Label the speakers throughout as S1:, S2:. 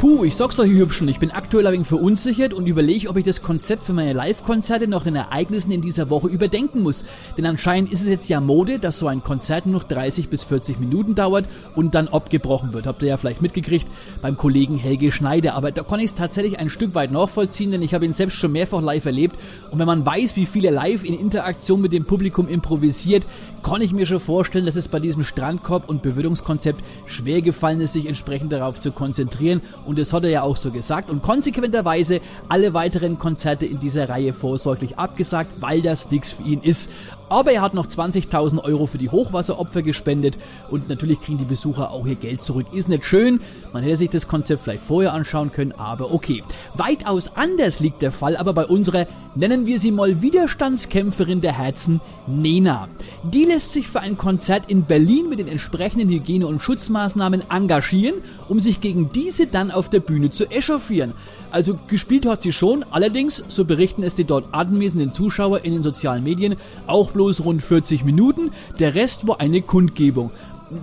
S1: Puh, ich sag's euch, Hübschen, ich bin aktuell ein wenig verunsichert und überlege, ob ich das Konzept für meine Live-Konzerte nach den Ereignissen in dieser Woche überdenken muss. Denn anscheinend ist es jetzt ja Mode, dass so ein Konzert nur noch 30 bis 40 Minuten dauert und dann abgebrochen wird. Habt ihr ja vielleicht mitgekriegt beim Kollegen Helge Schneider. Aber da kann ich es tatsächlich ein Stück weit nachvollziehen, denn ich habe ihn selbst schon mehrfach live erlebt. Und wenn man weiß, wie viele live in Interaktion mit dem Publikum improvisiert, kann ich mir schon vorstellen, dass es bei diesem Strandkorb- und Bewirtungskonzept schwer gefallen ist, sich entsprechend darauf zu konzentrieren und das hat er ja auch so gesagt und konsequenterweise alle weiteren Konzerte in dieser Reihe vorsorglich abgesagt, weil das nichts für ihn ist. Aber er hat noch 20.000 Euro für die Hochwasseropfer gespendet und natürlich kriegen die Besucher auch ihr Geld zurück. Ist nicht schön, man hätte sich das Konzept vielleicht vorher anschauen können, aber okay. Weitaus anders liegt der Fall aber bei unserer, nennen wir sie mal Widerstandskämpferin der Herzen, Nena. Die lässt sich für ein Konzert in Berlin mit den entsprechenden Hygiene- und Schutzmaßnahmen engagieren, um sich gegen diese dann auf der Bühne zu echauffieren. Also gespielt hat sie schon, allerdings, so berichten es die dort anwesenden Zuschauer in den sozialen Medien, auch bloß rund 40 Minuten, der Rest war eine Kundgebung.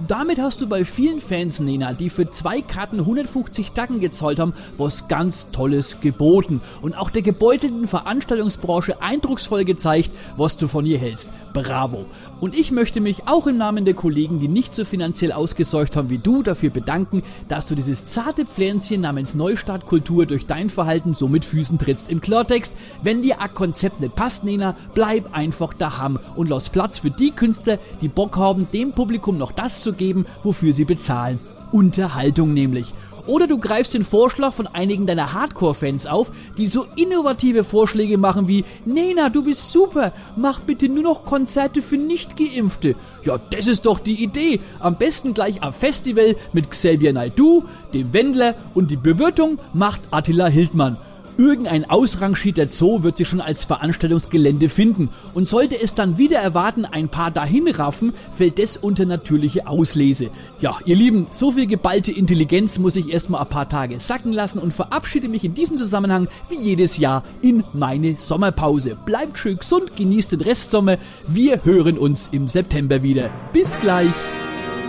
S1: Damit hast du bei vielen Fans, Nena, die für zwei Karten 150 Tacken gezahlt haben, was ganz Tolles geboten. Und auch der gebeutelten Veranstaltungsbranche eindrucksvoll gezeigt, was du von ihr hältst. Bravo. Und ich möchte mich auch im Namen der Kollegen, die nicht so finanziell ausgesorgt haben wie du, dafür bedanken, dass du dieses zarte Pflänzchen namens Neustartkultur durch dein Verhalten so mit Füßen trittst. Im Klartext, wenn dir ein Konzept nicht passt, Nena, bleib einfach daheim und lass Platz für die Künstler, die Bock haben, dem Publikum noch das zu geben, wofür sie bezahlen. Unterhaltung nämlich. Oder du greifst den Vorschlag von einigen deiner Hardcore-Fans auf, die so innovative Vorschläge machen wie Nena, du bist super, mach bitte nur noch Konzerte für Nicht-Geimpfte. Ja, das ist doch die Idee. Am besten gleich am Festival mit Xavier Naidoo, dem Wendler und die Bewirtung macht Attila Hildmann. Irgendein ausrangierter Zoo wird sich schon als Veranstaltungsgelände finden. Und sollte es dann wieder erwarten, ein paar dahin raffen, fällt das unter natürliche Auslese. Ja, ihr Lieben, so viel geballte Intelligenz muss ich erstmal ein paar Tage sacken lassen und verabschiede mich in diesem Zusammenhang wie jedes Jahr in meine Sommerpause. Bleibt schön gesund, genießt den Restsommer. Wir hören uns im September wieder. Bis gleich.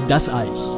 S1: Das Eich.